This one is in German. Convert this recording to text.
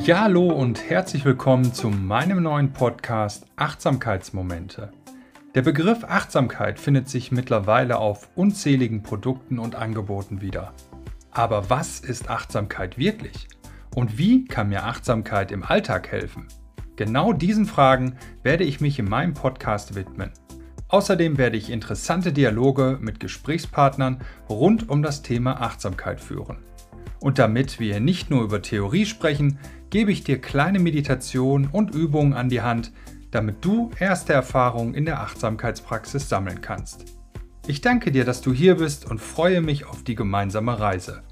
Ja, hallo und herzlich willkommen zu meinem neuen Podcast Achtsamkeitsmomente. Der Begriff Achtsamkeit findet sich mittlerweile auf unzähligen Produkten und Angeboten wieder. Aber was ist Achtsamkeit wirklich? Und wie kann mir Achtsamkeit im Alltag helfen? Genau diesen Fragen werde ich mich in meinem Podcast widmen. Außerdem werde ich interessante Dialoge mit Gesprächspartnern rund um das Thema Achtsamkeit führen. Und damit wir nicht nur über Theorie sprechen, gebe ich dir kleine Meditationen und Übungen an die Hand, damit du erste Erfahrungen in der Achtsamkeitspraxis sammeln kannst. Ich danke dir, dass du hier bist und freue mich auf die gemeinsame Reise.